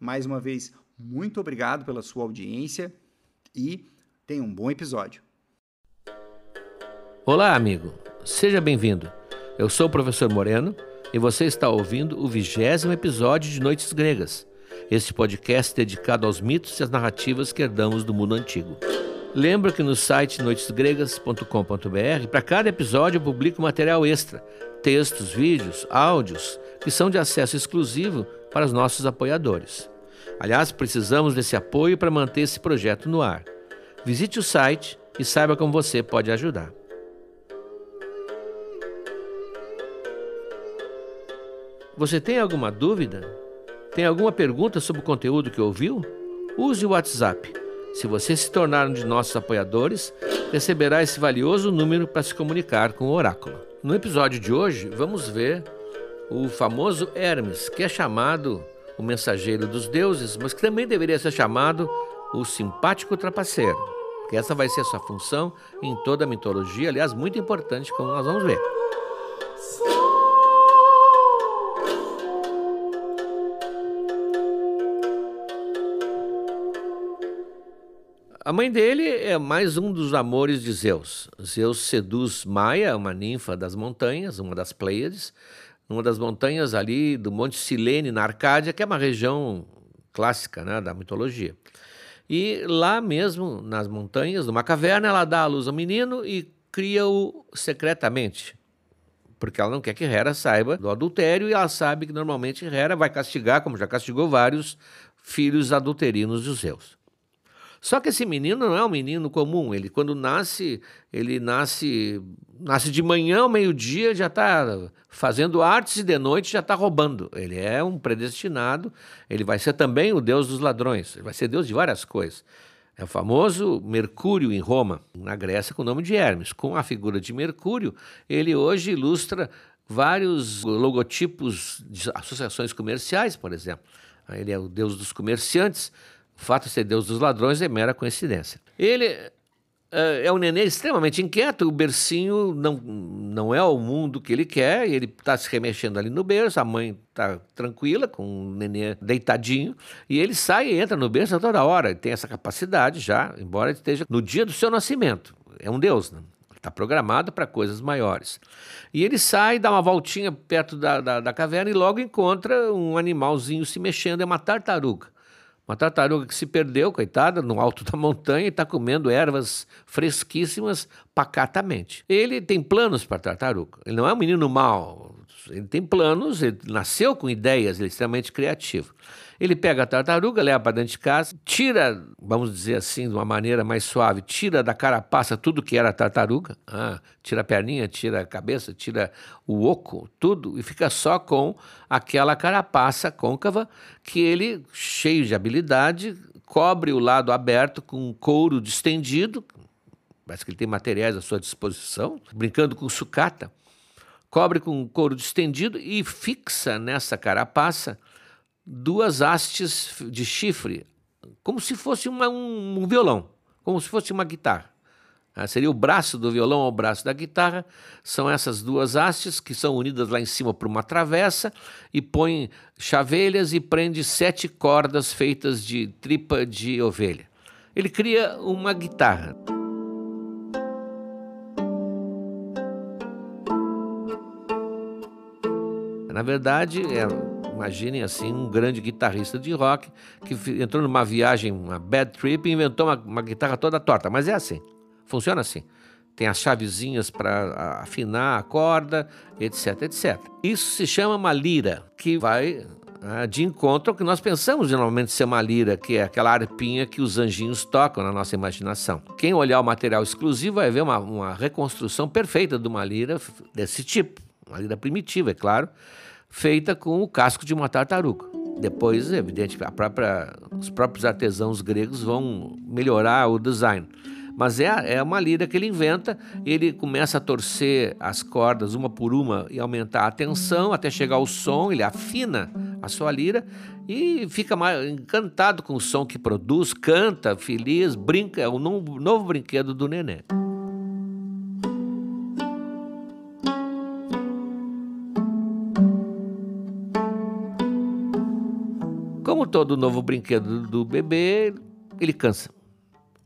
Mais uma vez, muito obrigado pela sua audiência e tenha um bom episódio. Olá, amigo. Seja bem-vindo. Eu sou o professor Moreno e você está ouvindo o vigésimo episódio de Noites Gregas, este podcast dedicado aos mitos e às narrativas que herdamos do mundo antigo. Lembra que no site noitesgregas.com.br, para cada episódio eu publico material extra, textos, vídeos, áudios, que são de acesso exclusivo para os nossos apoiadores. Aliás, precisamos desse apoio para manter esse projeto no ar. Visite o site e saiba como você pode ajudar. Você tem alguma dúvida? Tem alguma pergunta sobre o conteúdo que ouviu? Use o WhatsApp se você se tornar um de nossos apoiadores, receberá esse valioso número para se comunicar com o oráculo. No episódio de hoje, vamos ver o famoso Hermes, que é chamado o mensageiro dos deuses, mas que também deveria ser chamado o simpático trapaceiro, que essa vai ser a sua função em toda a mitologia, aliás, muito importante, como nós vamos ver. A mãe dele é mais um dos amores de Zeus. Zeus seduz Maia, uma ninfa das montanhas, uma das Pleiades, numa das montanhas ali do Monte Silene, na Arcádia, que é uma região clássica né, da mitologia. E lá mesmo, nas montanhas, numa caverna, ela dá à luz ao menino e cria-o secretamente. Porque ela não quer que Hera saiba do adultério e ela sabe que normalmente Hera vai castigar, como já castigou vários filhos adulterinos de Zeus. Só que esse menino não é um menino comum. Ele, quando nasce, ele nasce, nasce de manhã ao meio-dia, já está fazendo artes e de noite já está roubando. Ele é um predestinado. Ele vai ser também o deus dos ladrões. Ele vai ser deus de várias coisas. É o famoso Mercúrio em Roma, na Grécia, com o nome de Hermes. Com a figura de Mercúrio, ele hoje ilustra vários logotipos de associações comerciais, por exemplo. Ele é o deus dos comerciantes. O fato de ser Deus dos ladrões é mera coincidência. Ele é, é um nenê extremamente inquieto, o bercinho não, não é o mundo que ele quer, ele está se remexendo ali no berço, a mãe está tranquila, com o nenê deitadinho, e ele sai e entra no berço a toda hora, ele tem essa capacidade já, embora esteja no dia do seu nascimento. É um Deus, né? Está programado para coisas maiores. E ele sai, dá uma voltinha perto da, da, da caverna e logo encontra um animalzinho se mexendo, é uma tartaruga. Uma tartaruga que se perdeu, coitada, no alto da montanha e está comendo ervas fresquíssimas pacatamente. Ele tem planos para a tartaruga. Ele não é um menino mau. Ele tem planos, ele nasceu com ideias, ele é extremamente criativo. Ele pega a tartaruga, leva para dentro de casa, tira, vamos dizer assim, de uma maneira mais suave, tira da carapaça tudo que era tartaruga, ah, tira a perninha, tira a cabeça, tira o oco, tudo, e fica só com aquela carapaça côncava que ele, cheio de habilidade, cobre o lado aberto com couro distendido, parece que ele tem materiais à sua disposição, brincando com sucata, cobre com couro distendido e fixa nessa carapaça duas hastes de chifre, como se fosse uma, um, um, violão, como se fosse uma guitarra. Ah, seria o braço do violão ao braço da guitarra. São essas duas hastes que são unidas lá em cima por uma travessa e põe chavelhas e prende sete cordas feitas de tripa de ovelha. Ele cria uma guitarra. Na verdade, é, imaginem assim, um grande guitarrista de rock que entrou numa viagem, uma bad trip, e inventou uma, uma guitarra toda torta. Mas é assim, funciona assim. Tem as chavezinhas para afinar a corda, etc, etc. Isso se chama uma lira, que vai ah, de encontro ao que nós pensamos geralmente ser uma lira, que é aquela arpinha que os anjinhos tocam na nossa imaginação. Quem olhar o material exclusivo vai ver uma, uma reconstrução perfeita de uma lira desse tipo. Uma lira primitiva, é claro, feita com o casco de uma tartaruga. Depois, evidente, própria, os próprios artesãos gregos vão melhorar o design. Mas é, é uma lira que ele inventa, ele começa a torcer as cordas uma por uma e aumentar a tensão até chegar ao som, ele afina a sua lira e fica encantado com o som que produz, canta, feliz, brinca, é o novo, novo brinquedo do neném. Todo novo brinquedo do bebê, ele cansa.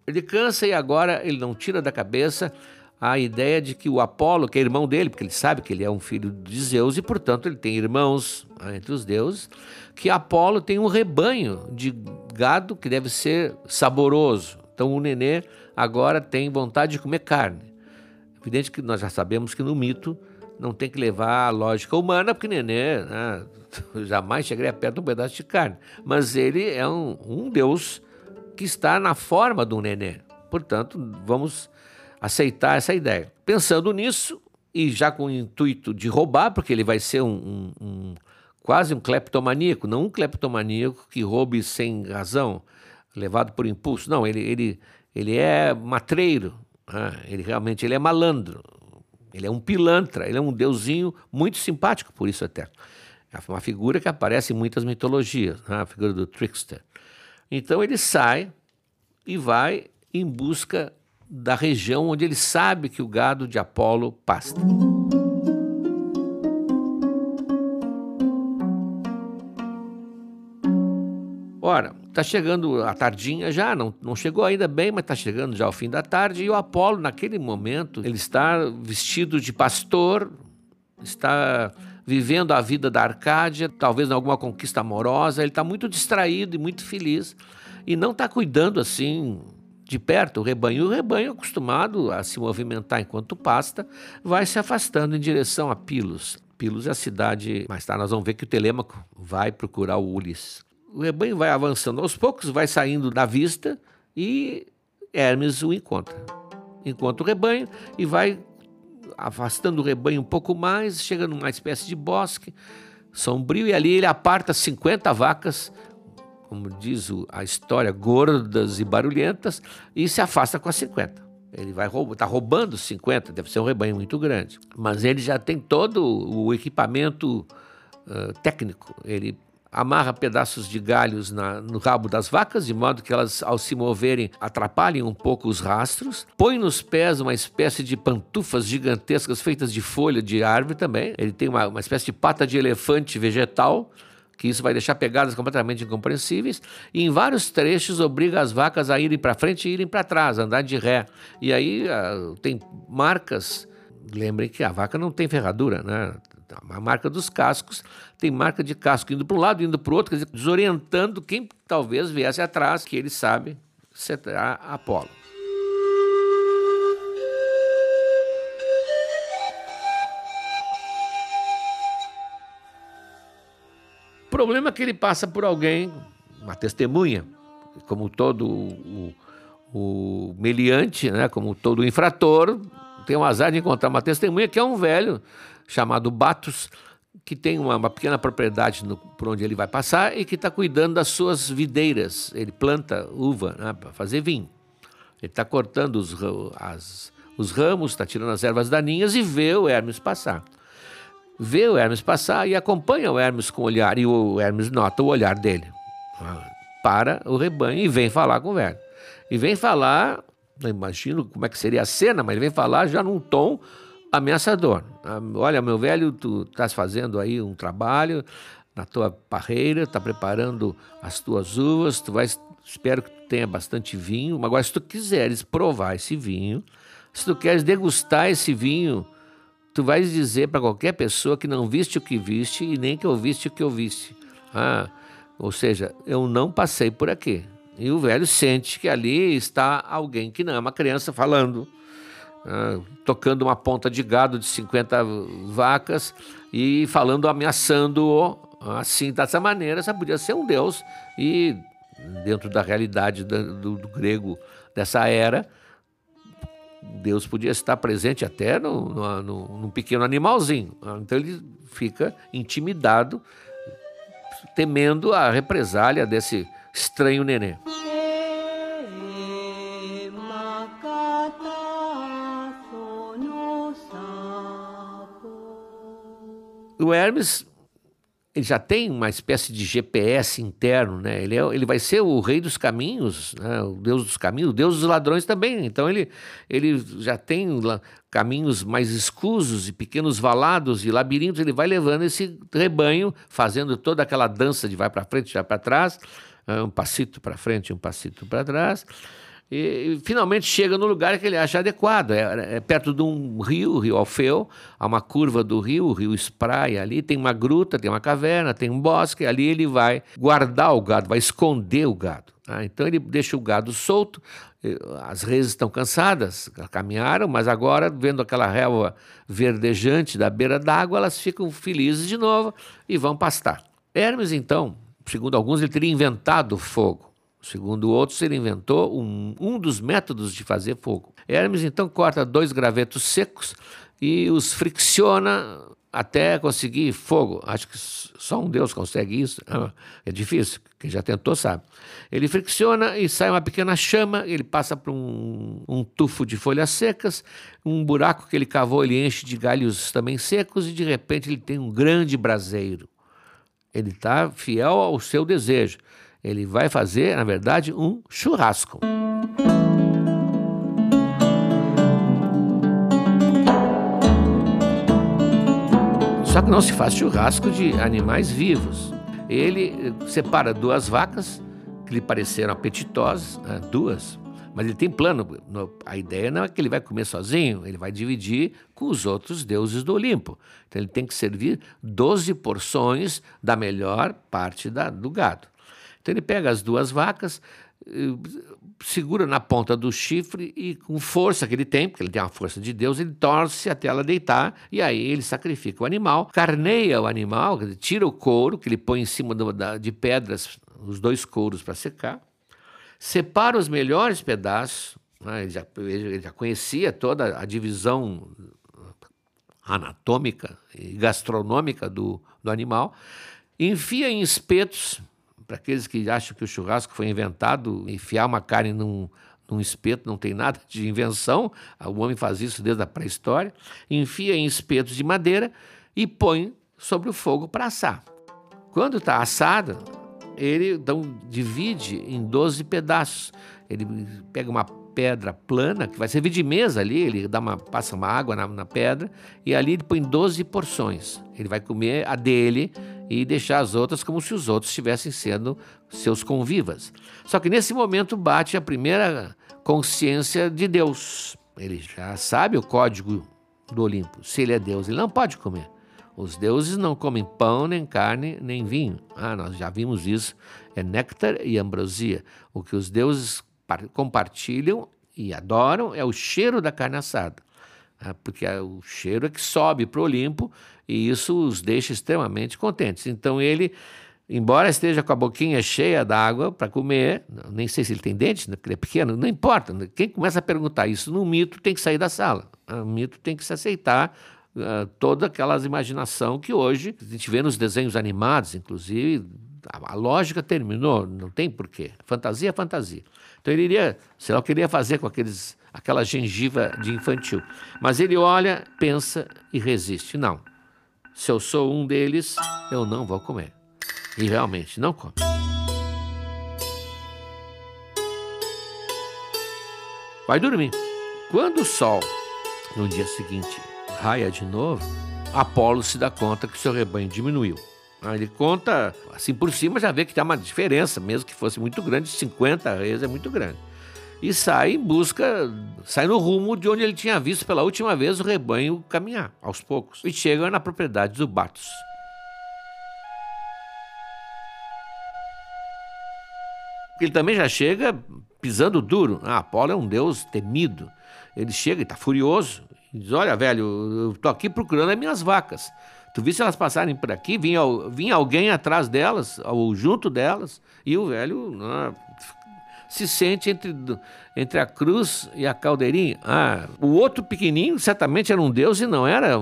Ele cansa e agora ele não tira da cabeça a ideia de que o Apolo, que é irmão dele, porque ele sabe que ele é um filho de Zeus e, portanto, ele tem irmãos né, entre os deuses, que Apolo tem um rebanho de gado que deve ser saboroso. Então o nenê agora tem vontade de comer carne. Evidente que nós já sabemos que no mito não tem que levar a lógica humana, porque nenê né, jamais chegaria perto de um pedaço de carne. Mas ele é um, um Deus que está na forma do nenê. Portanto, vamos aceitar essa ideia. Pensando nisso, e já com o intuito de roubar, porque ele vai ser um, um, um quase um cleptomaníaco, não um cleptomaníaco que roube sem razão, levado por impulso. Não, ele, ele, ele é matreiro, né? ele realmente ele é malandro, ele é um pilantra, ele é um deusinho muito simpático, por isso até. É uma figura que aparece em muitas mitologias, né? a figura do trickster. Então ele sai e vai em busca da região onde ele sabe que o gado de Apolo pasta. Está chegando a tardinha já, não, não chegou ainda bem, mas está chegando já ao fim da tarde, e o Apolo, naquele momento, ele está vestido de pastor, está vivendo a vida da Arcádia, talvez em alguma conquista amorosa, ele está muito distraído e muito feliz, e não está cuidando assim de perto o rebanho. O rebanho, acostumado a se movimentar enquanto pasta, vai se afastando em direção a Pilos. Pilos é a cidade, mais tarde nós vamos ver que o Telêmaco vai procurar o Ulisses. O rebanho vai avançando aos poucos, vai saindo da vista e Hermes o encontra. Encontra o rebanho e vai afastando o rebanho um pouco mais, chega numa espécie de bosque sombrio e ali ele aparta 50 vacas, como diz a história, gordas e barulhentas, e se afasta com as 50. Ele vai está roubando 50, deve ser um rebanho muito grande. Mas ele já tem todo o equipamento uh, técnico. Ele amarra pedaços de galhos na, no rabo das vacas, de modo que elas, ao se moverem, atrapalhem um pouco os rastros. Põe nos pés uma espécie de pantufas gigantescas feitas de folha de árvore também. Ele tem uma, uma espécie de pata de elefante vegetal que isso vai deixar pegadas completamente incompreensíveis, e em vários trechos obriga as vacas a irem para frente e irem para trás, andar de ré. E aí uh, tem marcas, lembrem que a vaca não tem ferradura, né? A marca dos cascos tem marca de casco indo para um lado, indo para o outro, quer dizer, desorientando quem talvez viesse atrás, que ele sabe será Apolo. problema é que ele passa por alguém, uma testemunha, como todo o, o meliante, né, como todo infrator, tem o azar de encontrar uma testemunha que é um velho chamado Batos, que tem uma, uma pequena propriedade no, por onde ele vai passar e que está cuidando das suas videiras. Ele planta uva né, para fazer vinho. Ele está cortando os, as, os ramos, está tirando as ervas daninhas e vê o Hermes passar. Vê o Hermes passar e acompanha o Hermes com o olhar, e o Hermes nota o olhar dele. Ah, para o rebanho e vem falar com o velho. E vem falar, não imagino como é que seria a cena, mas ele vem falar já num tom ameaçador. Olha, meu velho, tu estás fazendo aí um trabalho na tua parreira, está preparando as tuas uvas, tu vais, espero que tu tenha bastante vinho, mas agora se tu quiseres provar esse vinho, se tu queres degustar esse vinho, tu vais dizer para qualquer pessoa que não viste o que viste e nem que ouviste o que ouviste. Ah, ou seja, eu não passei por aqui. E o velho sente que ali está alguém que não é uma criança falando ah, tocando uma ponta de gado de 50 vacas e falando, ameaçando-o assim, dessa maneira, essa podia ser um deus e dentro da realidade do, do, do grego dessa era, Deus podia estar presente até no, no, no, num pequeno animalzinho. Então ele fica intimidado, temendo a represália desse estranho neném. O Hermes ele já tem uma espécie de GPS interno, né? Ele, é, ele vai ser o rei dos caminhos, né? o Deus dos caminhos, o Deus dos ladrões também. Então ele, ele já tem caminhos mais escusos e pequenos valados e labirintos. Ele vai levando esse rebanho, fazendo toda aquela dança de vai para frente, vai para trás, um passito para frente, um passito para trás e, finalmente chega no lugar que ele acha adequado. É, é, perto de um rio, o rio Alfeu, há uma curva do rio, o rio espraia ali, tem uma gruta, tem uma caverna, tem um bosque, ali ele vai guardar o gado, vai esconder o gado. Tá? Então ele deixa o gado solto, as reses estão cansadas, caminharam, mas agora, vendo aquela relva verdejante da beira d'água, elas ficam felizes de novo e vão pastar. Hermes, então, segundo alguns, ele teria inventado o fogo. Segundo outros, ele inventou um, um dos métodos de fazer fogo. Hermes então corta dois gravetos secos e os fricciona até conseguir fogo. Acho que só um Deus consegue isso. É difícil, quem já tentou sabe. Ele fricciona e sai uma pequena chama, ele passa por um, um, tufo de folhas secas, um buraco que ele cavou, ele enche de galhos também secos e de repente ele tem um grande braseiro. Ele está fiel ao seu desejo. Ele vai fazer, na verdade, um churrasco. Só que não se faz churrasco de animais vivos. Ele separa duas vacas que lhe pareceram apetitosas, né, duas, mas ele tem plano. A ideia não é que ele vai comer sozinho, ele vai dividir com os outros deuses do Olimpo. Então ele tem que servir 12 porções da melhor parte da, do gado. Então ele pega as duas vacas, eh, segura na ponta do chifre e com força que ele tem, porque ele tem a força de Deus, ele torce até ela deitar e aí ele sacrifica o animal, carneia o animal, tira o couro que ele põe em cima de pedras, os dois couros para secar, separa os melhores pedaços, né, ele, já, ele já conhecia toda a divisão anatômica e gastronômica do, do animal, enfia em espetos para aqueles que acham que o churrasco foi inventado, enfiar uma carne num, num espeto não tem nada de invenção, o homem faz isso desde a pré-história, enfia em espetos de madeira e põe sobre o fogo para assar. Quando está assado, ele então, divide em 12 pedaços. Ele pega uma pedra plana, que vai servir de mesa ali, ele dá uma, passa uma água na, na pedra, e ali ele põe 12 porções. Ele vai comer a dele e deixar as outras como se os outros estivessem sendo seus convivas. Só que nesse momento bate a primeira consciência de Deus. Ele já sabe o código do Olimpo. Se ele é Deus, ele não pode comer. Os deuses não comem pão, nem carne, nem vinho. Ah, nós já vimos isso. É néctar e ambrosia. O que os deuses compartilham e adoram é o cheiro da carne assada. Ah, porque é o cheiro é que sobe para o Olimpo e isso os deixa extremamente contentes. Então ele embora esteja com a boquinha cheia d'água para comer, nem sei se ele tem dente, né, porque ele é pequeno, não importa. Quem começa a perguntar isso no mito tem que sair da sala. O mito tem que se aceitar toda aquela imaginação que hoje a gente vê nos desenhos animados, inclusive, a, lógica terminou, não tem porquê. Fantasia é fantasia. Então ele iria, sei lá o que ele ia fazer com aqueles, aquela gengiva de infantil. Mas ele olha, pensa e resiste. Não. Se eu sou um deles, eu não vou comer. E realmente não come. Vai dormir. Quando o sol, no dia seguinte, raia de novo, Apolo se dá conta que seu rebanho diminuiu. Ele conta assim por cima, já vê que tem uma diferença, mesmo que fosse muito grande, 50 reis é muito grande. E sai em busca, sai no rumo de onde ele tinha visto pela última vez o rebanho caminhar, aos poucos. E chega na propriedade do Batos. Ele também já chega pisando duro. Ah, Apolo é um deus temido. Ele chega e está furioso. Diz: Olha, velho, eu estou aqui procurando as minhas vacas. Tu viste elas passarem por aqui, vinha, vinha alguém atrás delas, ou junto delas, e o velho ah, se sente entre, entre a cruz e a caldeirinha. Ah, o outro pequenininho certamente era um deus e não era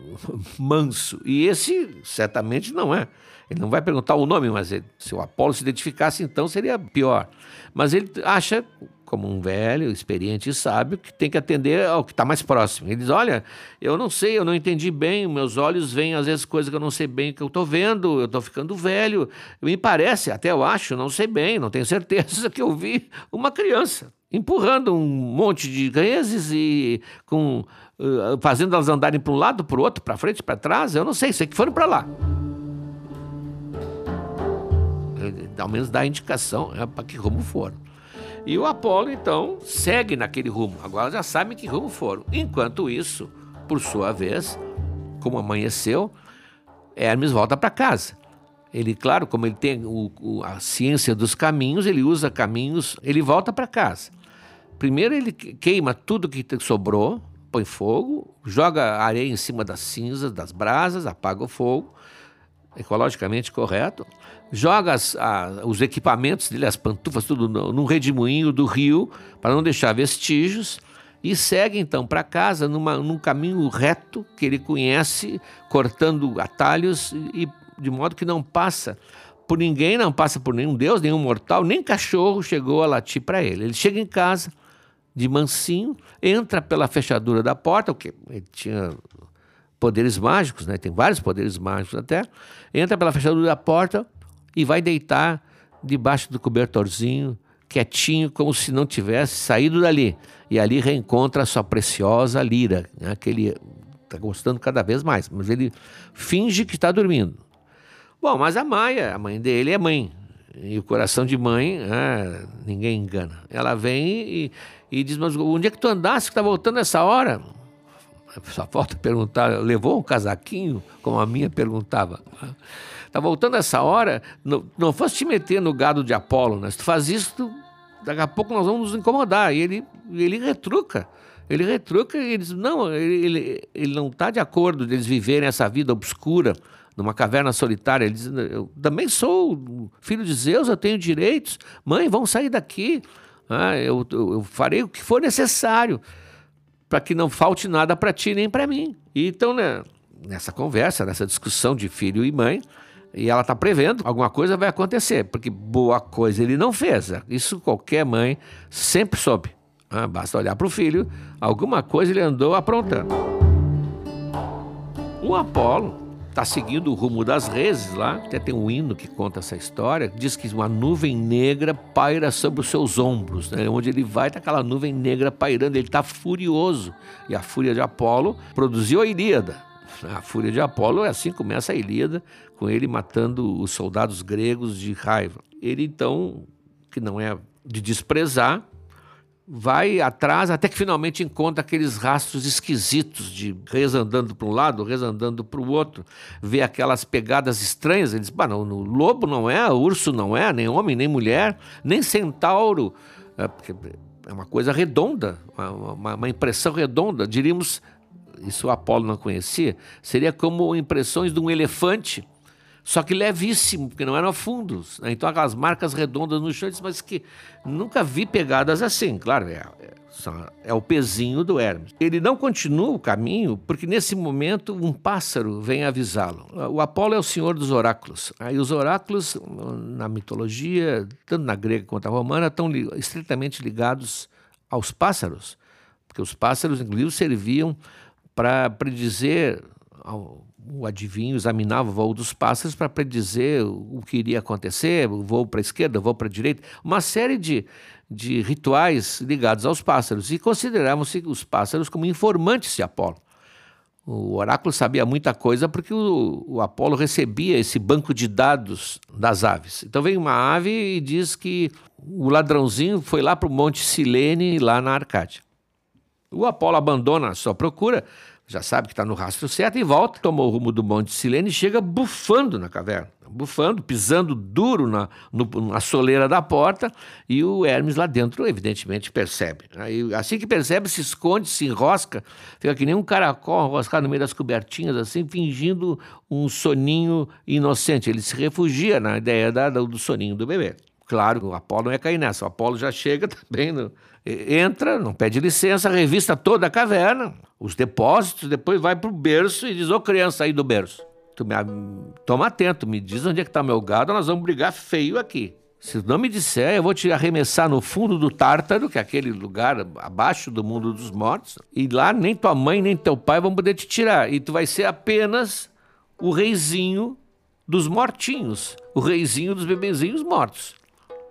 manso. E esse certamente não é. Ele não vai perguntar o nome, mas ele, se o Apolo se identificasse, então seria pior. Mas ele acha, como um velho, experiente e sábio, que tem que atender ao que está mais próximo. Ele diz: Olha, eu não sei, eu não entendi bem, meus olhos veem às vezes coisas que eu não sei bem que eu estou vendo, eu estou ficando velho. Me parece, até eu acho, não sei bem, não tenho certeza que eu vi uma criança empurrando um monte de reses e com uh, fazendo elas andarem para um lado, para o outro, para frente, para trás. Eu não sei, sei que foram para lá ao menos dá indicação é, para que rumo foram. E o Apolo, então, segue naquele rumo. Agora já sabem que rumo foram. Enquanto isso, por sua vez, como amanheceu, Hermes volta para casa. Ele, claro, como ele tem o, o, a ciência dos caminhos, ele usa caminhos, ele volta para casa. Primeiro ele queima tudo que sobrou, põe fogo, joga areia em cima das cinzas, das brasas, apaga o fogo, ecologicamente correto joga as, a, os equipamentos dele, as pantufas, tudo no, num redemoinho do rio, para não deixar vestígios, e segue então para casa numa, num caminho reto que ele conhece, cortando atalhos, e de modo que não passa por ninguém, não passa por nenhum Deus, nenhum mortal, nem cachorro chegou a latir para ele. Ele chega em casa de mansinho, entra pela fechadura da porta, que ele tinha poderes mágicos, né? tem vários poderes mágicos até, entra pela fechadura da porta, e vai deitar debaixo do cobertorzinho, quietinho, como se não tivesse saído dali. E ali reencontra a sua preciosa lira, né, que ele está gostando cada vez mais, mas ele finge que está dormindo. Bom, mas a Maia, a mãe dele, é mãe. E o coração de mãe, ah, ninguém engana. Ela vem e, e diz: Mas onde é que tu andaste que está voltando essa hora? Só falta perguntar: levou um casaquinho? Como a minha perguntava. Tá voltando essa hora, não, não fosse te meter no gado de Apolo, né? Se tu faz isso, daqui a pouco nós vamos nos incomodar. E ele, ele retruca. Ele retruca e diz: não, ele, ele, ele não está de acordo deles viverem essa vida obscura numa caverna solitária. Ele diz: eu também sou filho de Zeus, eu tenho direitos. Mãe, vamos sair daqui. Ah, eu, eu, eu farei o que for necessário para que não falte nada para ti nem para mim. E então, né, nessa conversa, nessa discussão de filho e mãe, e ela está prevendo alguma coisa vai acontecer, porque boa coisa ele não fez. Isso qualquer mãe sempre soube. Ah, basta olhar para o filho, alguma coisa ele andou aprontando. O Apolo está seguindo o rumo das reses lá, até tem um hino que conta essa história, diz que uma nuvem negra paira sobre os seus ombros, né? onde ele vai está aquela nuvem negra pairando, ele está furioso, e a fúria de Apolo produziu a Ilíada, a fúria de Apolo é assim começa a Ilíada, com ele matando os soldados gregos de raiva. Ele então, que não é de desprezar, vai atrás até que finalmente encontra aqueles rastros esquisitos de reis andando para um lado, reis andando para o outro, vê aquelas pegadas estranhas, ele diz, bah, não, no lobo não é, urso não é, nem homem, nem mulher, nem centauro, é, é uma coisa redonda, uma, uma impressão redonda, diríamos isso o Apolo não conhecia, seria como impressões de um elefante só que levíssimo, porque não eram fundos. Né? Então aquelas marcas redondas no chão, mas que nunca vi pegadas assim. Claro, é, é, é o pezinho do Hermes. Ele não continua o caminho porque nesse momento um pássaro vem avisá-lo. O Apolo é o senhor dos oráculos. Aí os oráculos, na mitologia, tanto na grega quanto na romana, estão li estritamente ligados aos pássaros, porque os pássaros, inclusive, serviam para predizer o adivinho examinava o voo dos pássaros para predizer o que iria acontecer, o voo para a esquerda, o voo para a direita, uma série de, de rituais ligados aos pássaros e consideravam-se os pássaros como informantes de Apolo. O oráculo sabia muita coisa porque o, o, Apolo recebia esse banco de dados das aves. Então vem uma ave e diz que o ladrãozinho foi lá para o Monte Silene, lá na Arcádia. O Apolo abandona a sua procura, já sabe que está no rastro certo e volta, toma o rumo do Monte Silene e chega bufando na caverna. Bufando, pisando duro na, no, na soleira da porta, e o Hermes lá dentro, evidentemente, percebe. Aí, assim que percebe, se esconde, se enrosca, fica que nem um caracol enroscado no meio das cobertinhas, assim, fingindo um soninho inocente. Ele se refugia na ideia da, do soninho do bebê. Claro, o Apolo não ia cair nessa. O Apolo já chega também, no, entra, não pede licença, revista toda a caverna, os depósitos, depois vai para o berço e diz: Ô criança aí do berço, tu me, toma atento, me diz onde é que está meu gado, nós vamos brigar feio aqui. Se não me disser, eu vou te arremessar no fundo do Tártaro, que é aquele lugar abaixo do mundo dos mortos, e lá nem tua mãe nem teu pai vão poder te tirar. E tu vai ser apenas o reizinho dos mortinhos, o reizinho dos bebezinhos mortos.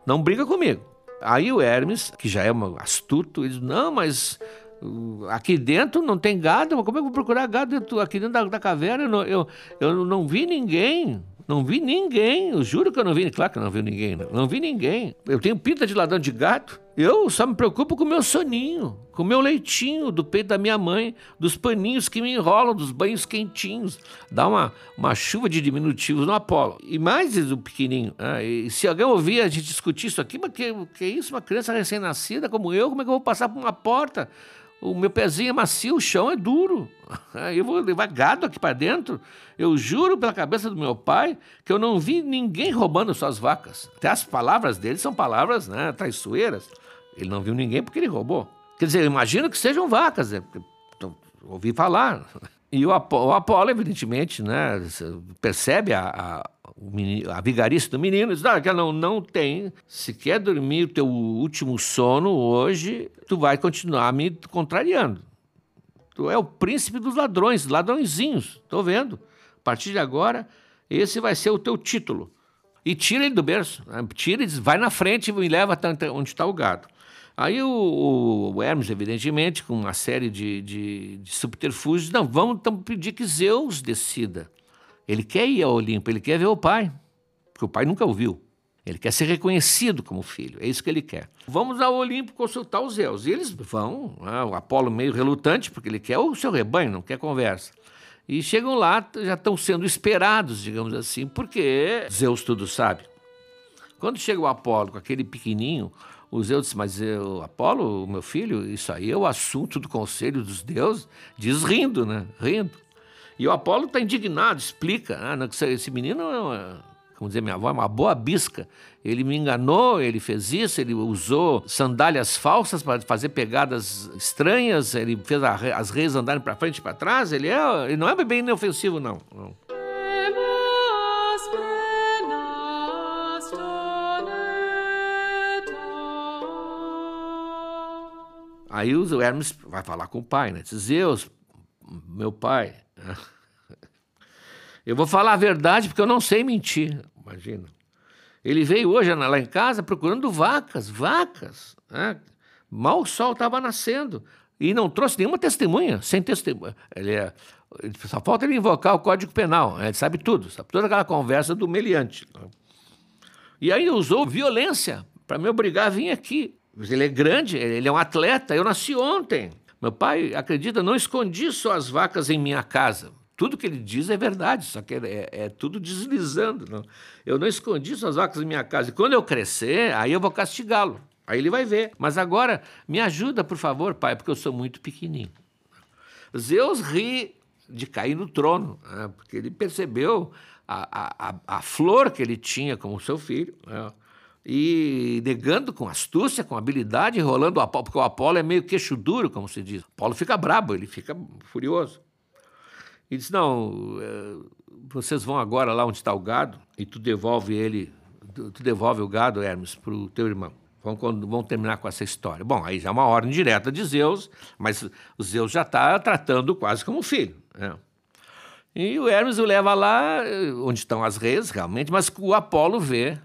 Não briga comigo. Aí o Hermes, que já é um astuto, ele diz: Não, mas uh, aqui dentro não tem gado, como é que eu vou procurar gado aqui dentro da, da caverna? Eu não, eu, eu não vi ninguém. Não vi ninguém, eu juro que eu não vi. Claro que eu não vi ninguém, não, não vi ninguém. Eu tenho pinta de ladrão de gato. Eu só me preocupo com o meu soninho, com o meu leitinho do peito da minha mãe, dos paninhos que me enrolam, dos banhos quentinhos. Dá uma, uma chuva de diminutivos no Apolo. E mais o pequenininho. Ah, e se alguém ouvir a gente discutir isso aqui, mas que, que é isso? Uma criança recém-nascida como eu, como é que eu vou passar por uma porta? O meu pezinho é macio, o chão é duro. Eu vou levar gado aqui para dentro. Eu juro pela cabeça do meu pai que eu não vi ninguém roubando suas vacas. Até as palavras dele são palavras né, traiçoeiras. Ele não viu ninguém porque ele roubou. Quer dizer, eu imagino que sejam vacas. Né? Ouvi falar. E o Apolo evidentemente, né, percebe a, a menino, a vigarice do menino diz: que não, não tem. Se quer dormir o teu último sono hoje, tu vai continuar me contrariando. Tu é o príncipe dos ladrões, ladrõezinhos. Estou vendo. A partir de agora, esse vai ser o teu título. E tira ele do berço. Né? Tira e diz, vai na frente e me leva onde está o gado. Aí o, o, Hermes, evidentemente, com uma série de, de, de subterfúgios, não, vamos então pedir que Zeus decida. Ele quer ir ao Olimpo, ele quer ver o pai, porque o pai nunca o viu. Ele quer ser reconhecido como filho, é isso que ele quer. Vamos ao Olimpo consultar os Zeus. E eles vão, né, o Apolo meio relutante, porque ele quer o seu rebanho, não quer conversa. E chegam lá, já estão sendo esperados, digamos assim, porque Zeus tudo sabe. Quando chega o Apolo com aquele pequenininho, o Zeus disse, mas eu, Apolo, meu filho, isso aí é o assunto do conselho dos deuses, diz rindo, né? Rindo. E o Apolo está indignado, explica, ah, esse menino é uma, como dizer minha avó, é uma boa bisca. Ele me enganou, ele fez isso, ele usou sandálias falsas para fazer pegadas estranhas, ele fez a, as reis andarem para frente e para trás. Ele, é, ele não é bem inofensivo, não. não. Aí o Hermes vai falar com o pai, né? Diz, Zeus, meu pai, eu vou falar a verdade porque eu não sei mentir. Imagina. Ele veio hoje lá em casa procurando vacas, vacas. Né? Mal o sol estava nascendo. E não trouxe nenhuma testemunha, sem testemunha. Ele é, só falta ele invocar o Código Penal. Ele sabe tudo, sabe toda aquela conversa do meliante. Né? E aí usou violência para me obrigar a vir aqui. Ele é grande, ele é um atleta. Eu nasci ontem. Meu pai, acredita, não escondi suas vacas em minha casa. Tudo que ele diz é verdade, só que é, é, é tudo deslizando. Não? Eu não escondi suas vacas em minha casa. E quando eu crescer, aí eu vou castigá-lo. Aí ele vai ver. Mas agora, me ajuda, por favor, pai, porque eu sou muito pequenininho. Zeus ri de cair no trono, né? porque ele percebeu a, a, a flor que ele tinha como seu filho, né? E negando com astúcia, com habilidade, enrolando o Apolo, porque o Apolo é meio queixo duro, como se diz. O Apolo fica brabo, ele fica furioso. E diz: Não, é, vocês vão agora lá onde está o gado e tu devolve ele, tu, devolve o gado, Hermes, para o teu irmão. Vão, vão terminar com essa história. Bom, aí já é uma ordem direta de Zeus, mas Zeus já está tratando quase como filho. Né? E o Hermes o leva lá, onde estão as reis, realmente, mas o Apolo vê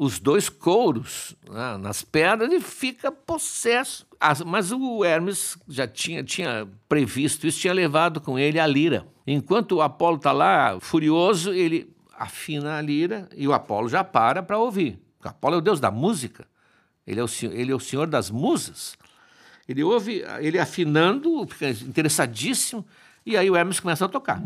os dois couros né, nas pedras e fica possesso. Mas o Hermes já tinha, tinha previsto isso, tinha levado com ele a lira. Enquanto o Apolo está lá, furioso, ele afina a lira e o Apolo já para para ouvir. O Apolo é o deus da música, ele é o, ele é o senhor das musas. Ele ouve ele afinando, fica interessadíssimo, e aí o Hermes começa a tocar.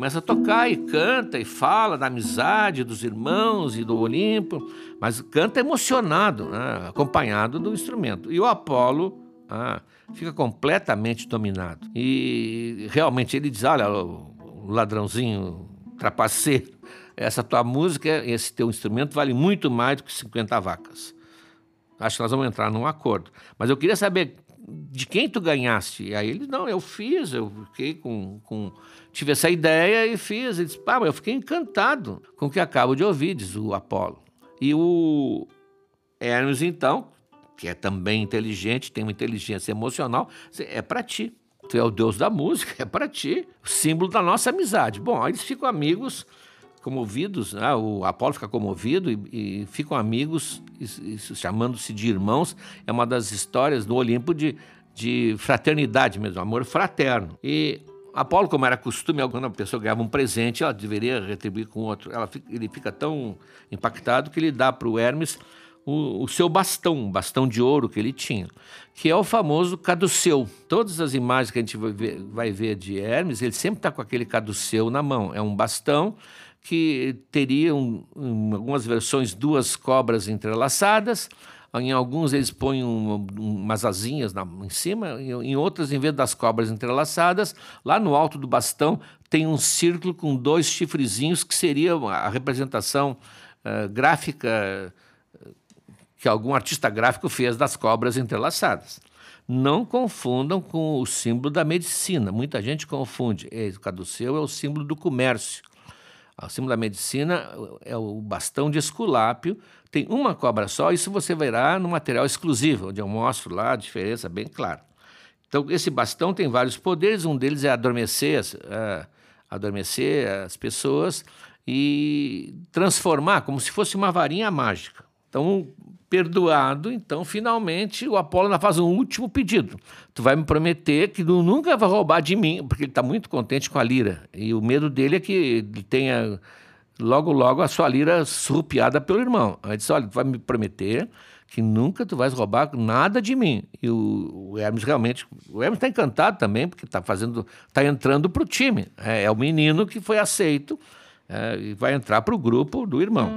Começa a tocar e canta e fala da amizade dos irmãos e do Olimpo, mas canta emocionado, né? acompanhado do instrumento. E o Apolo ah, fica completamente dominado. E realmente ele diz: Olha, ladrãozinho trapaceiro, essa tua música, esse teu instrumento vale muito mais do que 50 vacas. Acho que nós vamos entrar num acordo. Mas eu queria saber de quem tu ganhaste? E aí ele, não, eu fiz, eu fiquei com, com tive essa ideia e fiz. Ele disse, pá, mas eu fiquei encantado com o que acabo de ouvir, diz o Apolo. E o Hermes, então, que é também inteligente, tem uma inteligência emocional, é para ti. Tu é o deus da música, é para ti, o símbolo da nossa amizade. Bom, eles ficam amigos, comovidos, né? o Apolo fica comovido e, e ficam amigos, chamando-se de irmãos. É uma das histórias do Olimpo de, de fraternidade mesmo, amor fraterno. E Apolo, como era costume, quando a pessoa ganhava um presente, ela deveria retribuir com outro. Ela, ele fica tão impactado que ele dá para o Hermes o, o, seu bastão, um bastão de ouro que ele tinha, que é o famoso caduceu. Todas as imagens que a gente vai ver, vai ver de Hermes, ele sempre está com aquele caduceu na mão. É um bastão que teria, um, em algumas versões, duas cobras entrelaçadas, em alguns eles põem um, umas asinhas na, em cima, em outras, em vez das cobras entrelaçadas, lá no alto do bastão tem um círculo com dois chifrezinhos, que seria a representação uh, gráfica que algum artista gráfico fez das cobras entrelaçadas. Não confundam com o símbolo da medicina. Muita gente confunde. O caduceu é o símbolo do comércio. Símbolo da medicina é o bastão de esculápio, tem uma cobra só, isso você verá no material exclusivo, onde eu mostro lá a diferença bem clara. Então, esse bastão tem vários poderes, um deles é adormecer, é, adormecer as pessoas e transformar, como se fosse uma varinha mágica. Então, perdoado, então finalmente o Apolo faz um último pedido. Tu vai me prometer que tu nunca vai roubar de mim, porque ele está muito contente com a lira. E o medo dele é que ele tenha logo, logo a sua lira surrupiada pelo irmão. Aí disse: Olha, tu vai me prometer que nunca tu vais roubar nada de mim. E o, o Hermes realmente, o Hermes está encantado também, porque está fazendo, está entrando para o time. É, é, o menino que foi aceito é, e vai entrar para o grupo do irmão.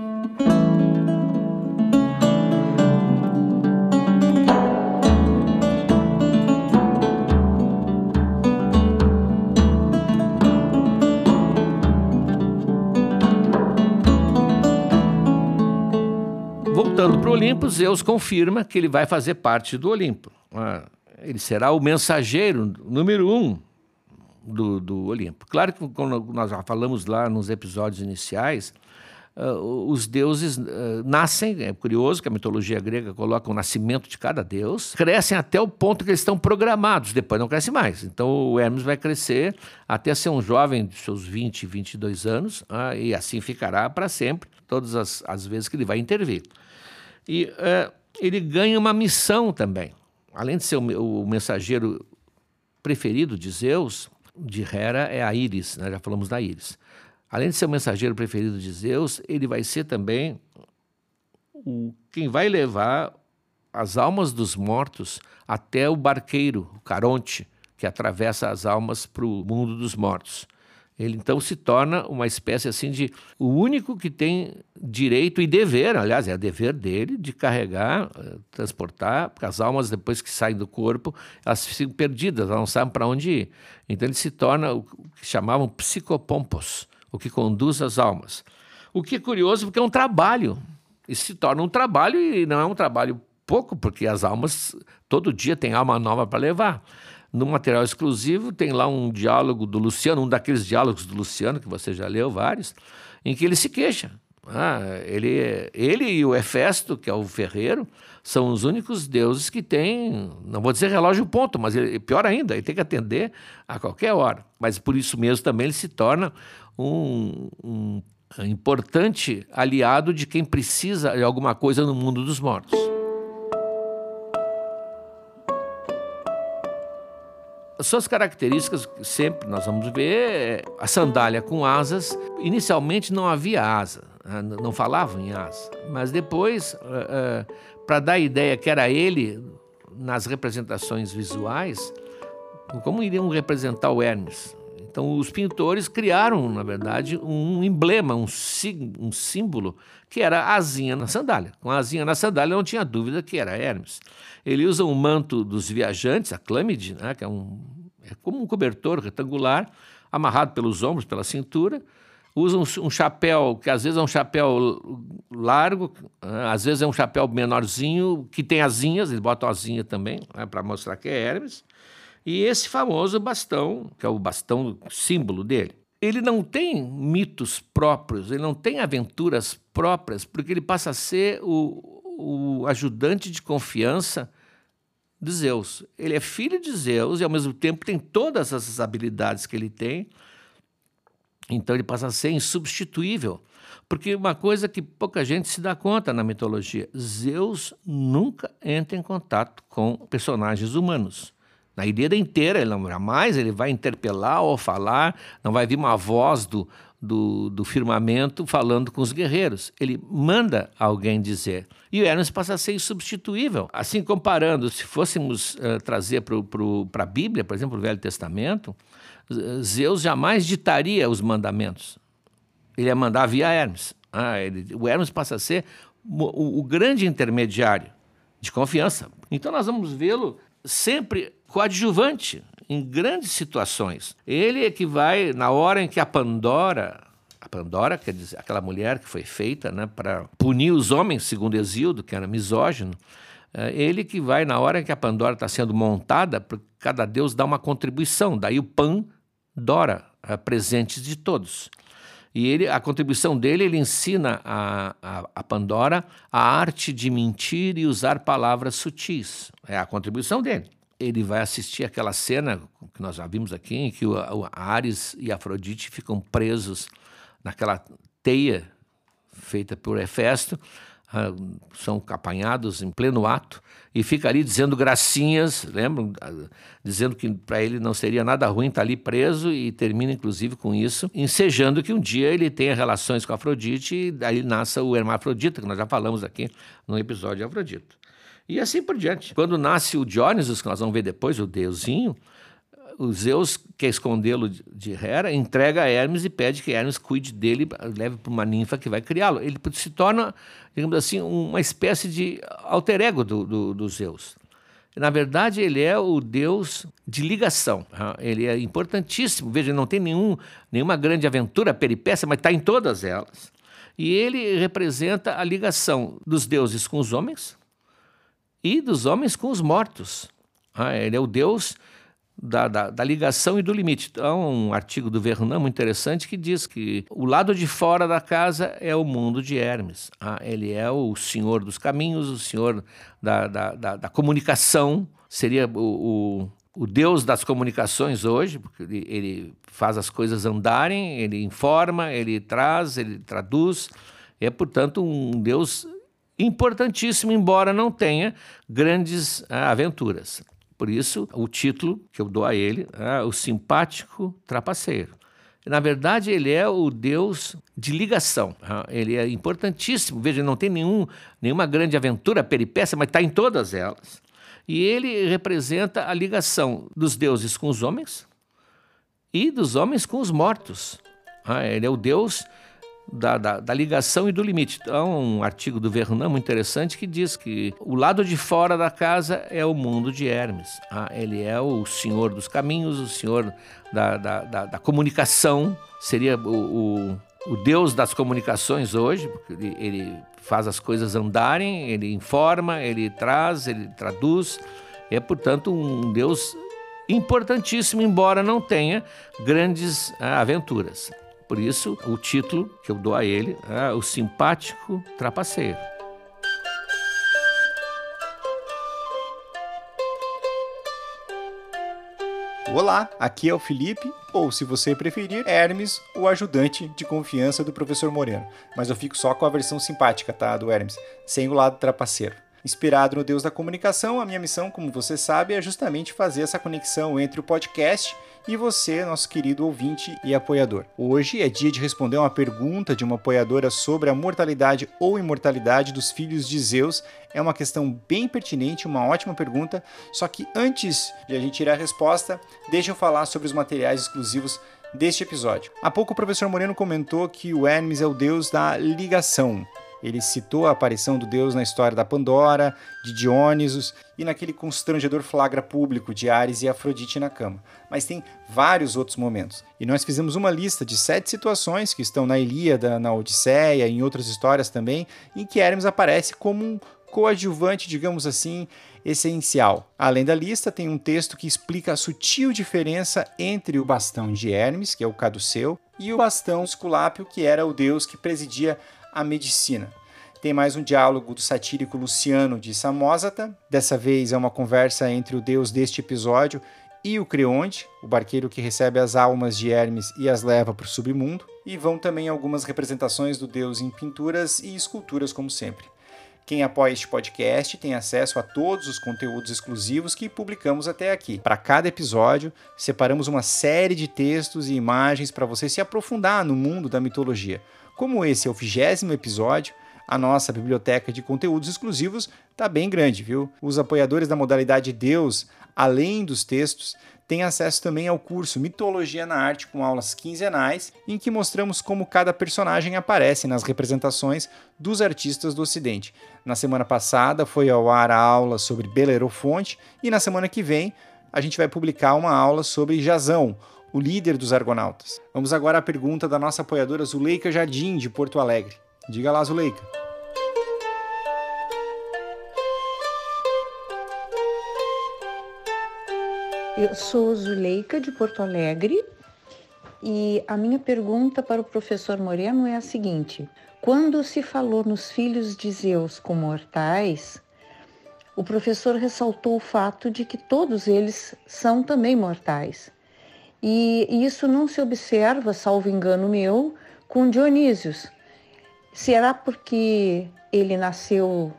Olimpo, Zeus confirma que ele vai fazer parte do Olimpo. Ah, ele será o mensageiro número um do, do Olimpo. Claro que, quando nós já falamos lá nos episódios iniciais, uh, os deuses uh, nascem, é curioso que a mitologia grega coloca o nascimento de cada deus, crescem até o ponto que eles estão programados, depois não cresce mais. Então o Hermes vai crescer até ser um jovem de seus 20, 22 anos, uh, e assim ficará para sempre, todas as, as vezes que ele vai intervir. E é, ele ganha uma missão também. Além de ser o, o, mensageiro preferido de Zeus, de Hera é a Íris, né? já falamos da Íris. Além de ser o mensageiro preferido de Zeus, ele vai ser também o, quem vai levar as almas dos mortos até o barqueiro, o Caronte, que atravessa as almas para o mundo dos mortos. Ele então se torna uma espécie assim de o único que tem direito e dever, aliás, é dever dele de carregar, eh, transportar, porque as almas depois que saem do corpo, elas ficam perdidas, elas não sabem para onde ir. Então ele se torna o que chamavam psicopompos, o que conduz as almas. O que é curioso porque é um trabalho. Isso se torna um trabalho e não é um trabalho pouco, porque as almas todo dia tem alma nova para levar. No material exclusivo tem lá um diálogo do Luciano, um daqueles diálogos do Luciano, que você já leu vários, em que ele se queixa. Ah, ele, ele e o Hefesto, que é o ferreiro, são os únicos deuses que têm, não vou dizer relógio ponto, mas ele, pior ainda, ele tem que atender a qualquer hora. Mas por isso mesmo também ele se torna um, um importante aliado de quem precisa de alguma coisa no mundo dos mortos. Suas características, sempre nós vamos ver, é a sandália com asas. Inicialmente não havia asa, né, não falavam em asa, mas depois, uh, uh, para dar a ideia que era ele nas representações visuais, como iriam representar o Hermes? Então, os pintores criaram, na verdade, um emblema, um, um símbolo, que era a asinha na sandália. Com a asinha na sandália, não tinha dúvida que era Hermes. Ele usa um manto dos viajantes, a clâmide, né, que é, um, é como um cobertor retangular, amarrado pelos ombros, pela cintura. Usa um, um chapéu, que às vezes é um chapéu largo, né, às vezes é um chapéu menorzinho, que tem asinhas, ele bota asinha também, né, para mostrar que é Hermes. E esse famoso bastão, que é o bastão símbolo dele, ele não tem mitos próprios, ele não tem aventuras próprias, porque ele passa a ser o, o ajudante de confiança de Zeus. Ele é filho de Zeus e, ao mesmo tempo, tem todas essas habilidades que ele tem. Então, ele passa a ser insubstituível. Porque uma coisa que pouca gente se dá conta na mitologia: Zeus nunca entra em contato com personagens humanos. Na Ilíada inteira, ele não jamais ele vai interpelar ou falar, não vai vir uma voz do, do, do, firmamento falando com os guerreiros. Ele manda alguém dizer. E o Hermes passa a ser insubstituível. Assim, comparando, se fôssemos uh, trazer para a Bíblia, por exemplo, o Velho Testamento, Zeus jamais ditaria os mandamentos. Ele ia mandar via Hermes. Ah, ele, o Hermes passa a ser o, o grande intermediário de confiança. Então, nós vamos vê-lo sempre coadjuvante em grandes situações. Ele é que vai, na hora em que a Pandora, a Pandora, quer dizer, aquela mulher que foi feita né, para punir os homens, segundo Exildo, que era misógino, é ele que vai, na hora em que a Pandora está sendo montada, cada deus dá uma contribuição, daí o Pandora, é, presentes de todos. E ele, a contribuição dele, ele ensina a, a, a, Pandora a arte de mentir e usar palavras sutis. É a contribuição dele. Ele vai assistir aquela cena que nós já vimos aqui, em que o, o Ares e Afrodite ficam presos naquela teia feita por Hefesto, ah, são apanhados em pleno ato e fica ali dizendo gracinhas, lembram? Dizendo que para ele não seria nada ruim estar tá ali preso e termina inclusive com isso, ensejando que um dia ele tenha relações com Afrodite e daí nasça o hermafrodita, que nós já falamos aqui no episódio de Afrodito. E assim por diante. Quando nasce o Diónisos, que nós vamos ver depois, o deusinho, o Zeus quer escondê-lo de Hera, entrega a Hermes e pede que Hermes cuide dele, leve para uma ninfa que vai criá-lo. Ele se torna, digamos assim, uma espécie de alter ego do, do, do Zeus. Na verdade, ele é o deus de ligação. Ele é importantíssimo. Veja, não tem nenhum, nenhuma grande aventura, peripécia, mas está em todas elas. E ele representa a ligação dos deuses com os homens e dos homens com os mortos. Ele é o deus da, da, da, ligação e do limite. Há um artigo do Vernon muito interessante que diz que o lado de fora da casa é o mundo de Hermes. Ah, ele é o senhor dos caminhos, o senhor da, da, da, da comunicação, seria o, o, o, deus das comunicações hoje, porque ele, ele faz as coisas andarem, ele informa, ele traz, ele traduz. É, portanto, um deus importantíssimo, embora não tenha grandes ah, aventuras. Por isso, o título que eu dou a ele é o simpático trapaceiro. Na verdade, ele é o Deus de ligação. Tá? Ele é importantíssimo. Veja, não tem nenhum, nenhuma grande aventura, peripécia, mas está em todas elas. E ele representa a ligação dos deuses com os homens e dos homens com os mortos. Ah, ele é o Deus da, da, da, ligação e do limite. Há um artigo do Vernon muito interessante que diz que o lado de fora da casa é o mundo de Hermes. Ah, ele é o senhor dos caminhos, o senhor da, da, da, comunicação, seria o, o, o, Deus das comunicações hoje, porque ele, ele faz as coisas andarem, ele informa, ele traz, ele traduz. É, portanto, um Deus importantíssimo, embora não tenha grandes ah, aventuras. Por isso, o título que eu dou a ele é O Simpático Trapaceiro. Olá, aqui é o Felipe, ou se você preferir, Hermes, o ajudante de confiança do professor Moreno. Mas eu fico só com a versão simpática, tá, do Hermes, sem o lado trapaceiro. Inspirado no Deus da comunicação, a minha missão, como você sabe, é justamente fazer essa conexão entre o podcast e você, nosso querido ouvinte e apoiador. Hoje é dia de responder uma pergunta de uma apoiadora sobre a mortalidade ou imortalidade dos filhos de Zeus. É uma questão bem pertinente, uma ótima pergunta. Só que antes de a gente tirar a resposta, deixa eu falar sobre os materiais exclusivos deste episódio. Há pouco o professor Moreno comentou que o Hermes é o deus da ligação. Ele citou a aparição do deus na história da Pandora, de Diônisos e naquele constrangedor flagra público de Ares e Afrodite na cama. Mas tem vários outros momentos. E nós fizemos uma lista de sete situações que estão na Ilíada, na Odisseia em outras histórias também, em que Hermes aparece como um coadjuvante, digamos assim, essencial. Além da lista, tem um texto que explica a sutil diferença entre o bastão de Hermes, que é o caduceu, e o bastão Esculápio, que era o deus que presidia a medicina. Tem mais um diálogo do satírico Luciano de Samosata. Dessa vez é uma conversa entre o deus deste episódio e o Creonte, o barqueiro que recebe as almas de Hermes e as leva para o submundo. E vão também algumas representações do deus em pinturas e esculturas, como sempre. Quem apoia este podcast tem acesso a todos os conteúdos exclusivos que publicamos até aqui. Para cada episódio, separamos uma série de textos e imagens para você se aprofundar no mundo da mitologia. Como esse é o vigésimo episódio, a nossa biblioteca de conteúdos exclusivos está bem grande, viu? Os apoiadores da modalidade Deus, além dos textos, têm acesso também ao curso Mitologia na Arte com aulas quinzenais, em que mostramos como cada personagem aparece nas representações dos artistas do Ocidente. Na semana passada foi ao ar a aula sobre Belerofonte e na semana que vem a gente vai publicar uma aula sobre Jazão, o líder dos argonautas. Vamos agora à pergunta da nossa apoiadora Zuleika Jardim, de Porto Alegre. Diga lá, Zuleika. Eu sou Zuleika, de Porto Alegre, e a minha pergunta para o professor Moreno é a seguinte: quando se falou nos filhos de Zeus como mortais, o professor ressaltou o fato de que todos eles são também mortais. E isso não se observa, salvo engano meu, com Dionísios. Será porque ele nasceu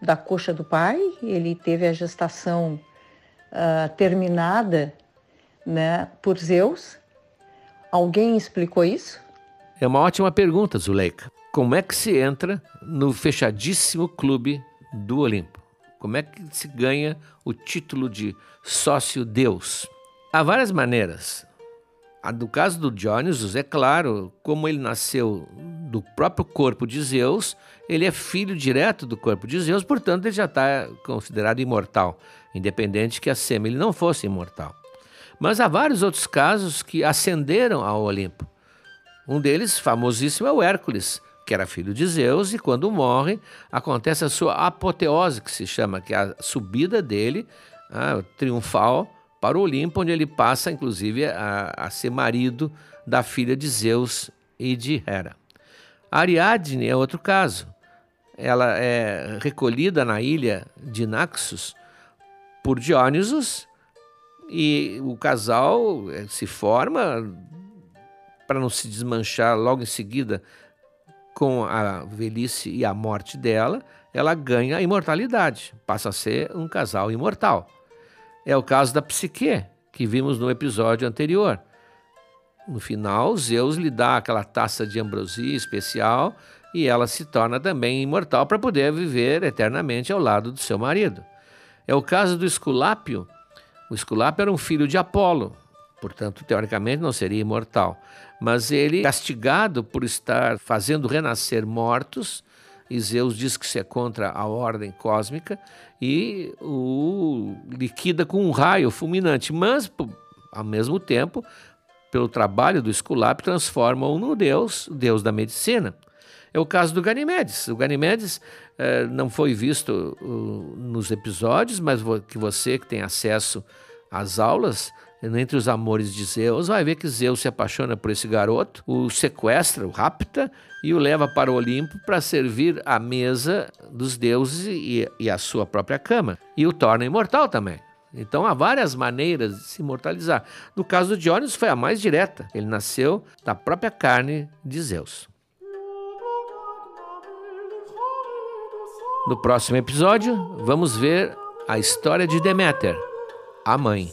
da coxa do pai? Ele teve a gestação uh, terminada né, por Zeus? Alguém explicou isso? É uma ótima pergunta, Zuleika. Como é que se entra no fechadíssimo clube do Olimpo? Como é que se ganha o título de sócio Deus? Há várias maneiras. A do caso do Dionysus, é claro, como ele nasceu do próprio corpo de Zeus, ele é filho direto do corpo de Zeus, portanto ele já está considerado imortal, independente que a Sema não fosse imortal. Mas há vários outros casos que ascenderam ao Olimpo. Um deles, famosíssimo, é o Hércules, que era filho de Zeus, e quando morre, acontece a sua apoteose, que se chama, que é a subida dele, a, triunfal, para o Olimpo, onde ele passa, inclusive, a, a ser marido da filha de Zeus e de Hera. Ariadne é outro caso. Ela é recolhida na ilha de Naxos por Dionysus e o casal eh, se forma para não se desmanchar logo em seguida com a velhice e a morte dela, ela ganha a imortalidade, passa a ser um casal imortal. É o caso da Psique, que vimos no episódio anterior. No final, Zeus lhe dá aquela taça de ambrosia especial e ela se torna também imortal para poder viver eternamente ao lado do seu marido. É o caso do Esculápio. O Esculápio era um filho de Apolo, portanto, teoricamente não seria imortal. Mas ele, castigado por estar fazendo renascer mortos, e Zeus diz que isso é contra a ordem cósmica e o liquida com um raio fulminante, mas ao mesmo tempo, pelo trabalho do Esculápio, transforma-o no deus, deus da medicina. É o caso do Ganimedes. O Ganimedes eh, não foi visto uh, nos episódios, mas que você que tem acesso às aulas entre os amores de Zeus, vai ver que Zeus se apaixona por esse garoto, o sequestra, o rapta e o leva para o Olimpo para servir à mesa dos deuses e, e a sua própria cama. E o torna imortal também. Então há várias maneiras de se imortalizar. No caso do Diógenes foi a mais direta. Ele nasceu da própria carne de Zeus. No próximo episódio, vamos ver a história de Deméter, a mãe.